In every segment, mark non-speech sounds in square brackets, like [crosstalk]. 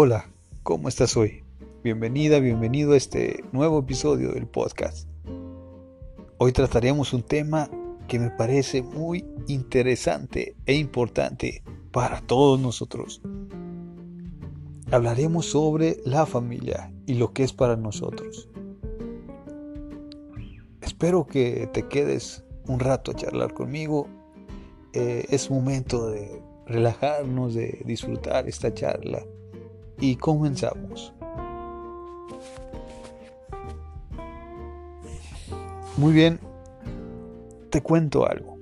Hola, ¿cómo estás hoy? Bienvenida, bienvenido a este nuevo episodio del podcast. Hoy trataremos un tema que me parece muy interesante e importante para todos nosotros. Hablaremos sobre la familia y lo que es para nosotros. Espero que te quedes un rato a charlar conmigo. Eh, es momento de relajarnos, de disfrutar esta charla y comenzamos. Muy bien, te cuento algo.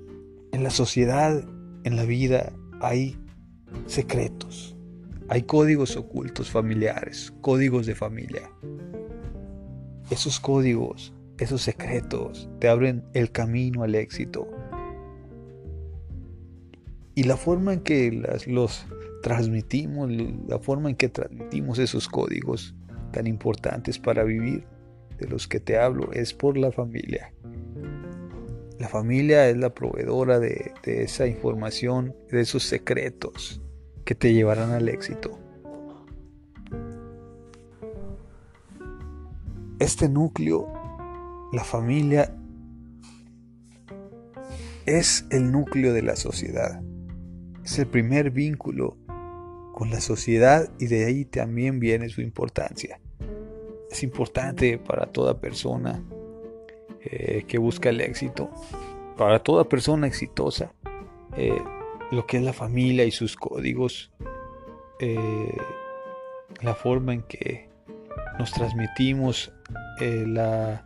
En la sociedad, en la vida, hay secretos, hay códigos ocultos familiares, códigos de familia. Esos códigos, esos secretos te abren el camino al éxito. Y la forma en que las, los transmitimos, la forma en que transmitimos esos códigos tan importantes para vivir, de los que te hablo, es por la familia. La familia es la proveedora de, de esa información, de esos secretos que te llevarán al éxito. Este núcleo, la familia, es el núcleo de la sociedad. Es el primer vínculo con la sociedad y de ahí también viene su importancia. Es importante para toda persona eh, que busca el éxito, para toda persona exitosa, eh, lo que es la familia y sus códigos, eh, la forma en que nos transmitimos la,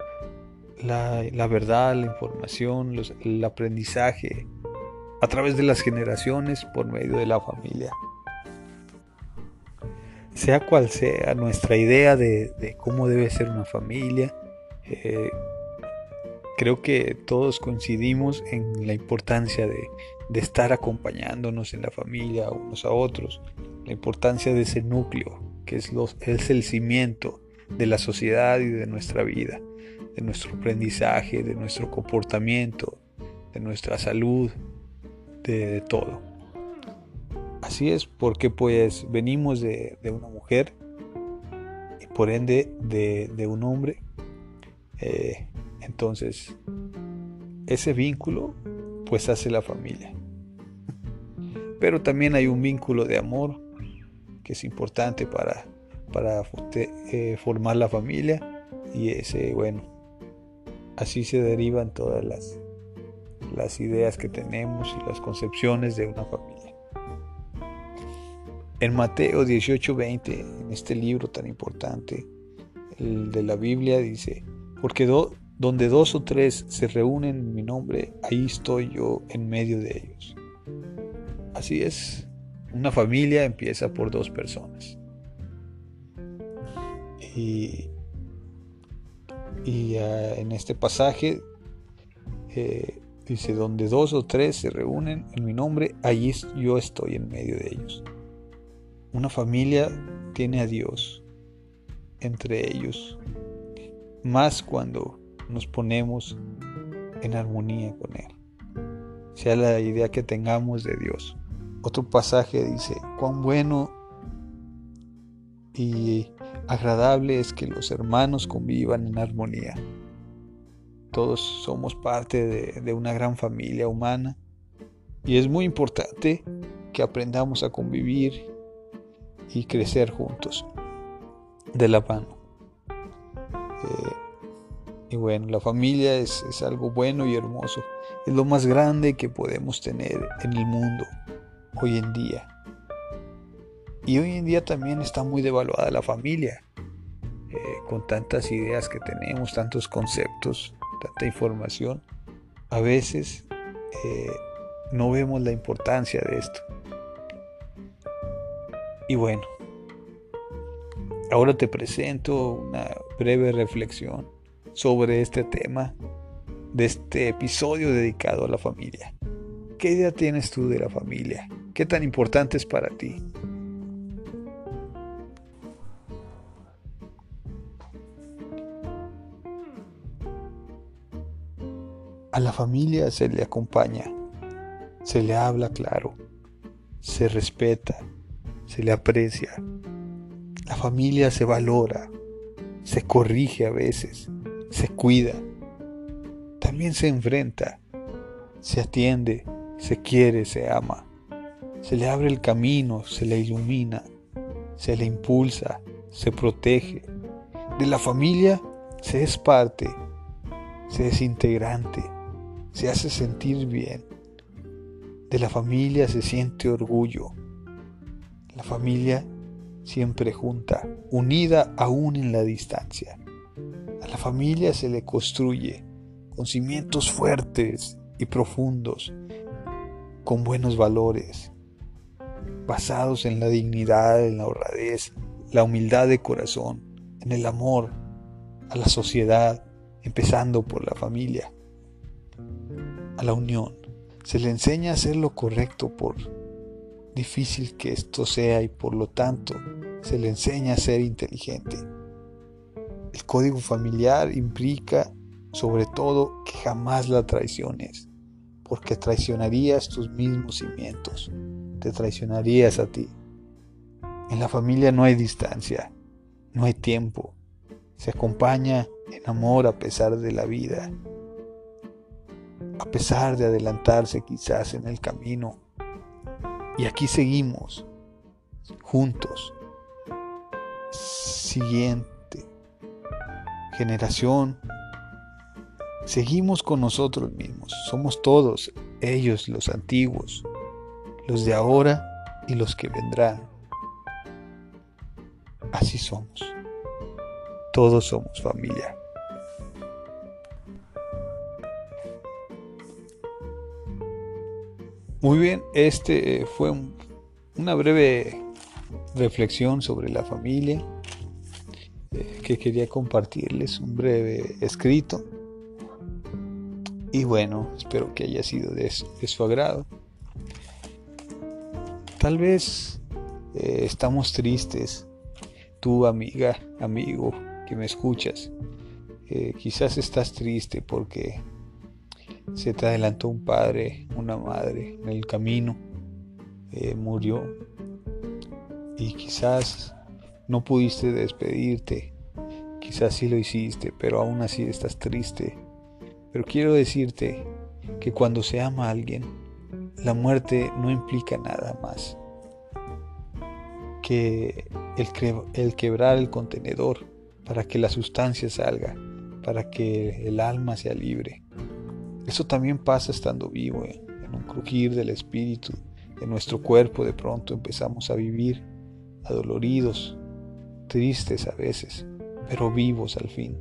la, verdad, la información, el aprendizaje a través de las generaciones por medio de la familia. Sea cual sea nuestra idea de, cómo debe ser una familia, eh, creo que todos coincidimos en la importancia de, estar acompañándonos en la familia unos a otros, la importancia de ese núcleo que es, los, es el cimiento de la sociedad y de nuestra vida, de nuestro aprendizaje, de nuestro comportamiento, de nuestra salud, de todo. Así es porque pues venimos de, una mujer y por ende de, un hombre. Eh, entonces, ese vínculo pues hace la familia. Pero también hay un vínculo de amor que es importante para, para eh, formar la familia y ese, bueno, así se derivan todas las, las ideas que tenemos y las concepciones de una familia. En Mateo 18:20, en este libro tan importante, el de la Biblia, dice, porque donde dos o tres se reúnen en mi nombre, ahí estoy yo en medio de ellos. Así es, una familia empieza por dos personas. Y, ah, en este pasaje eh, dice, donde dos o tres se reúnen en mi nombre, allí yo estoy en medio de ellos. Una familia tiene a Dios entre ellos, más cuando nos ponemos en armonía con Él, sea la idea que tengamos de Dios. Otro pasaje dice, cuán bueno y agradable es que los hermanos convivan en armonía. Todos somos parte de, una gran familia humana y es muy importante que aprendamos a convivir y crecer juntos de la mano. Eh, y bueno, la familia es, es, algo bueno y hermoso. Es lo más grande que podemos tener en el mundo hoy en día. Y hoy en día también está muy devaluada la familia. Eh, con tantas ideas que tenemos, tantos conceptos, tanta información. A veces eh, no vemos la importancia de esto. Y bueno, ahora te presento una breve reflexión sobre este tema de este episodio dedicado a la familia. ¿Qué idea tienes tú de la familia? ¿Qué tan importante es para ti? A la familia se le acompaña, se le habla claro, se respeta, se le aprecia, La familia se valora, se corrige a veces, se cuida, también se enfrenta, se atiende, se quiere, se ama, se le abre el camino, se le ilumina, se le impulsa, se protege. De la familia se es parte, se es integrante, se hace sentir bien. De la familia se siente orgullo. La familia siempre junta, unida aún en la distancia. A la familia se le construye con cimientos fuertes y profundos, con buenos valores, basados en la dignidad, en la honradez, la humildad de corazón, en el amor a la sociedad, empezando por la familia, a la unión. Se le enseña a hacer lo correcto por difícil que esto sea y por lo tanto se le enseña a ser inteligente. El código familiar implica sobre todo que jamás la traiciones, porque traicionarías tus mismos cimientos, te traicionarías a ti. En la familia no hay distancia, no hay tiempo, se acompaña en amor a pesar de la vida, a pesar de adelantarse quizás en el camino. Y aquí seguimos, juntos, siguiente generación, seguimos con nosotros mismos, somos todos ellos los antiguos, los de ahora y los que vendrán. Así somos, todos somos familia. Muy bien, este fue una breve reflexión sobre la familia eh, que quería compartirles, un breve escrito. Y bueno, espero que haya sido de, su agrado. Tal vez eh, estamos tristes, tú amiga, amigo que me escuchas. Eh, quizás estás triste porque se te adelantó un padre, una madre en el camino, murió y quizás no pudiste despedirte, quizás sí lo hiciste, pero aún así estás triste. Pero quiero decirte que cuando se ama a alguien, la muerte no implica nada más que el, el quebrar el contenedor para que la sustancia salga, para que el alma sea libre. Eso también pasa estando vivo, eh, en un crujir del espíritu, en nuestro cuerpo de pronto empezamos a vivir adoloridos, tristes a veces, pero vivos al fin,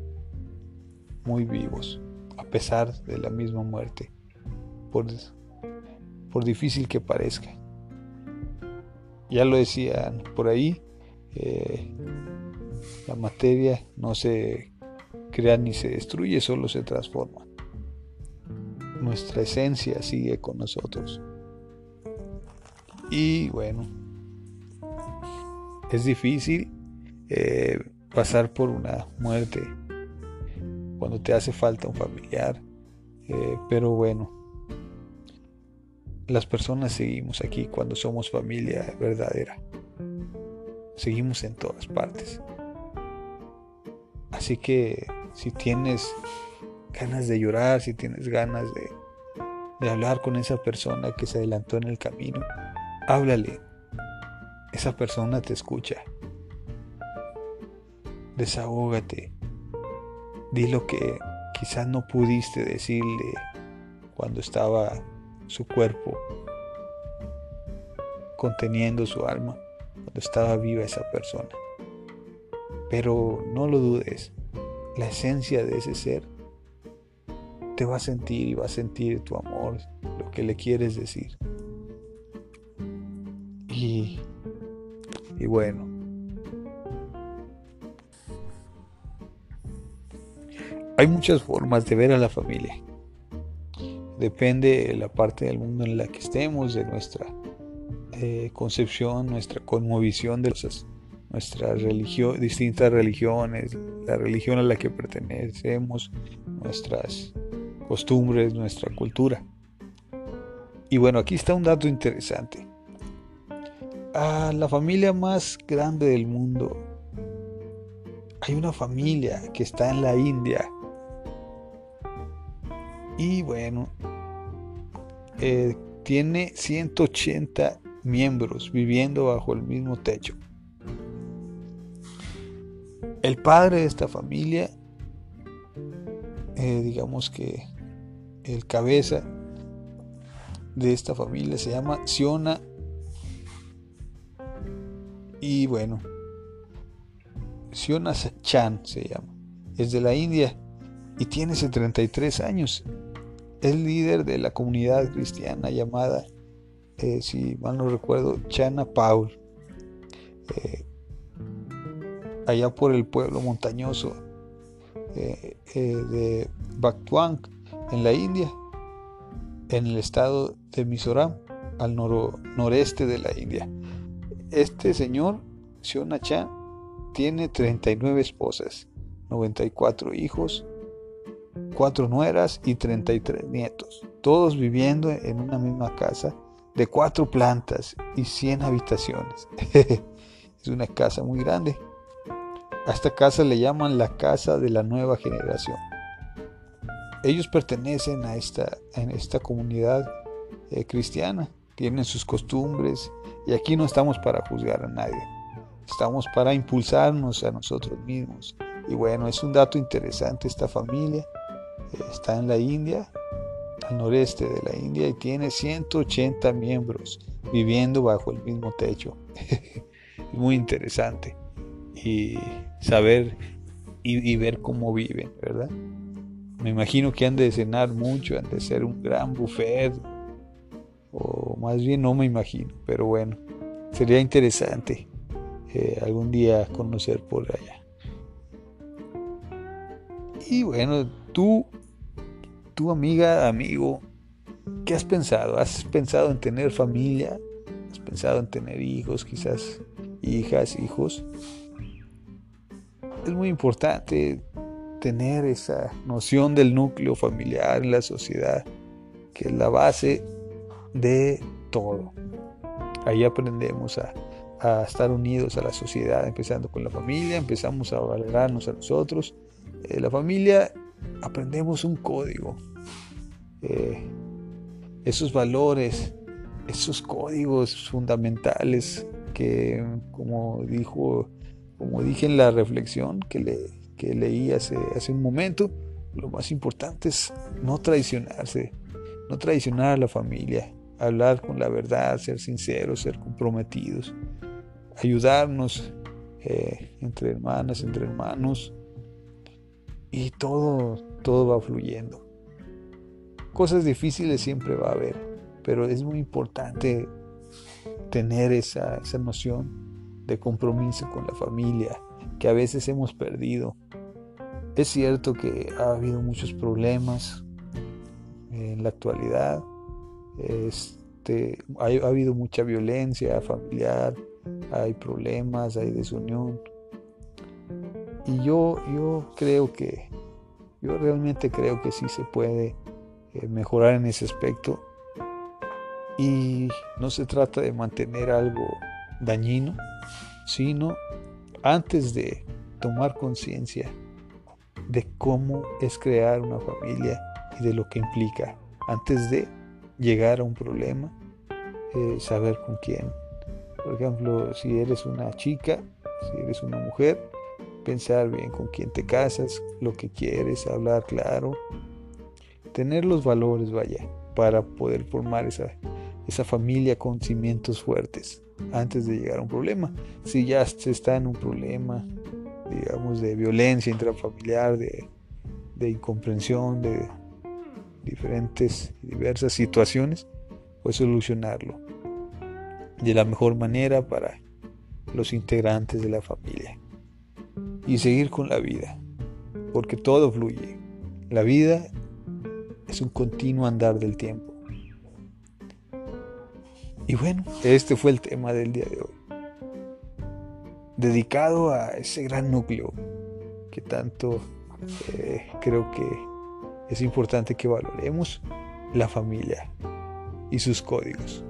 muy vivos, a pesar de la misma muerte, por, por difícil que parezca. Ya lo decían por ahí, eh, la materia no se crea ni se destruye, solo se transforma. Nuestra esencia sigue con nosotros. Y bueno, es difícil eh, pasar por una muerte cuando te hace falta un familiar, eh, pero bueno, las personas seguimos aquí cuando somos familia verdadera. Seguimos en todas partes. Así que si tienes ganas de llorar, si tienes ganas de, de hablar con esa persona que se adelantó en el camino, háblale, esa persona te escucha. Desahógate. Di lo que quizás no pudiste decirle cuando estaba su cuerpo conteniendo su alma, cuando estaba viva esa persona. Pero no lo dudes, la esencia de ese ser te va a sentir y va a sentir tu amor, lo que le quieres decir. Y y bueno, hay muchas formas de ver a la familia. Depende de la parte del mundo en la que estemos, de nuestra eh, concepción, nuestra conmovisión de nuestras religión, distintas religiones, la religión a la que pertenecemos, nuestras costumbres, nuestra cultura. Y bueno, aquí está un dato interesante a la familia más grande del mundo hay una familia que está en la India. Y bueno, eh, tiene 180 miembros viviendo bajo el mismo techo. El padre de esta familia, eh, digamos que el cabeza de esta familia se llama Siona. Y bueno, Siona Chan se llama. Es de la India y tiene 73 años. Es líder de la comunidad cristiana llamada, eh, si mal no recuerdo, Chana Paul. Eh, allá por el pueblo montañoso eh, de Bactuang, en la India, en el estado de Mizoram, al noreste de la India. Este señor, Siona Chan, tiene 39 esposas, 94 hijos, 4 nueras y 33 nietos, todos viviendo en una misma casa de 4 plantas y 100 habitaciones. [laughs] es una casa muy grande. A esta casa le llaman la casa de la nueva generación. Ellos pertenecen a esta, en esta comunidad eh, cristiana, tienen sus costumbres y aquí no estamos para juzgar a nadie estamos para impulsarnos a nosotros mismos. Y bueno, es un dato interesante, esta familia eh, está en la India, al noreste de la India, y tiene 180 miembros viviendo bajo el mismo techo. [laughs] muy interesante. Y saber y, ver cómo viven, ¿verdad? Me imagino que han de cenar mucho, han de ser un gran buffet, o más bien no me imagino, pero bueno, sería interesante eh, algún día conocer por allá. Y bueno, tú, tu amiga, amigo, ¿qué has pensado? ¿Has pensado en tener familia? ¿Has pensado en tener hijos, quizás hijas, hijos? Es muy importante tener esa noción del núcleo familiar en la sociedad, que es la base de todo. Ahí aprendemos a estar unidos a la sociedad, empezando con la familia, empezamos a valorarnos a nosotros. Eh, la familia aprendemos un código, eh, esos valores, esos códigos fundamentales que, como dijo, como dije en la reflexión que, le, que leí hace, hace un momento, lo más importante es no traicionarse, no traicionar a la familia, hablar con la verdad, ser sinceros, ser comprometidos ayudarnos eh, entre hermanas, entre hermanos, y todo, todo va fluyendo. Cosas difíciles siempre va a haber, pero es muy importante tener esa, esa noción de compromiso con la familia que a veces hemos perdido. Es cierto que ha habido muchos problemas en la actualidad. Este, ha habido mucha violencia familiar, hay problemas, hay desunión. Y yo, yo creo que, yo realmente creo que sí se puede eh, mejorar en ese aspecto. Y no se trata de mantener algo dañino, sino antes de tomar conciencia de cómo es crear una familia y de lo que implica, antes de llegar a un problema, eh, saber con quién. Por ejemplo, si eres una chica, si eres una mujer, pensar bien con quién te casas, lo que quieres, hablar claro, tener los valores, vaya, para poder formar esa, esa familia con cimientos fuertes antes de llegar a un problema. Si ya se está en un problema, digamos, de violencia intrafamiliar, de, de incomprensión, de diferentes diversas situaciones, pues solucionarlo de la mejor manera para los integrantes de la familia. Y seguir con la vida, porque todo fluye. La vida es un continuo andar del tiempo. Y bueno, este fue el tema del día de hoy. Dedicado a ese gran núcleo que tanto eh, creo que es importante que valoremos, la familia y sus códigos.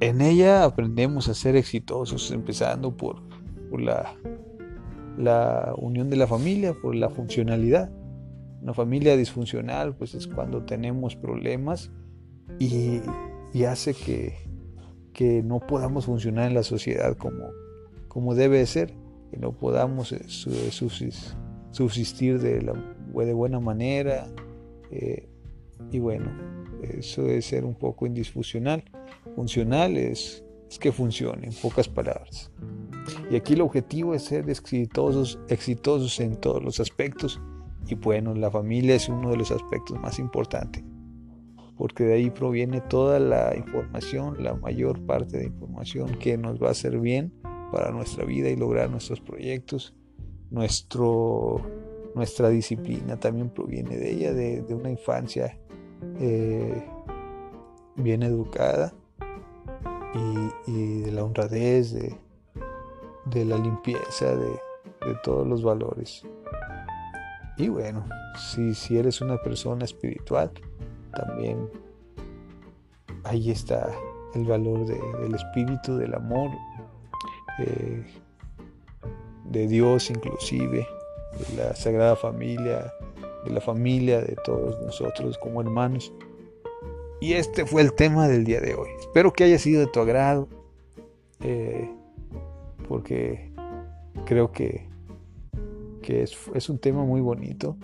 En ella aprendemos a ser exitosos, empezando por la, la unión de la familia, por la funcionalidad. Una familia disfuncional pues es cuando tenemos problemas y, hace que, que, no podamos funcionar en la sociedad como, como debe ser, que no podamos eh, subsistir de, la, de buena manera. Eh, y bueno, eso es ser un poco indisfuncional. Funcional es, es que funcione, en pocas palabras. Y aquí el objetivo es ser exitosos, exitosos en todos los aspectos. Y bueno, la familia es uno de los aspectos más importantes, porque de ahí proviene toda la información, la mayor parte de información que nos va a hacer bien para nuestra vida y lograr nuestros proyectos. Nuestro, nuestra disciplina también proviene de ella, de, una infancia eh, bien educada y, de la honradez, de, la limpieza, de, todos los valores. Y bueno, si eres una persona espiritual, también ahí está el valor del espíritu, del amor, eh, de Dios inclusive, de la Sagrada Familia, de la familia de todos nosotros como hermanos. Y este fue el tema del día de hoy. Espero que haya sido de tu agrado, eh, porque creo que, que es, es un tema muy bonito.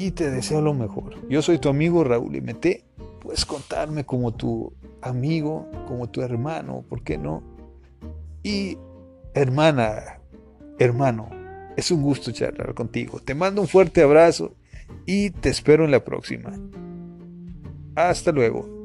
Y te deseo lo mejor. Yo soy tu amigo Raúl y MT. Puedes contarme como tu amigo, como tu hermano, ¿por qué no? Y hermana, hermano, es un gusto charlar contigo. Te mando un fuerte abrazo y te espero en la próxima. Hasta luego.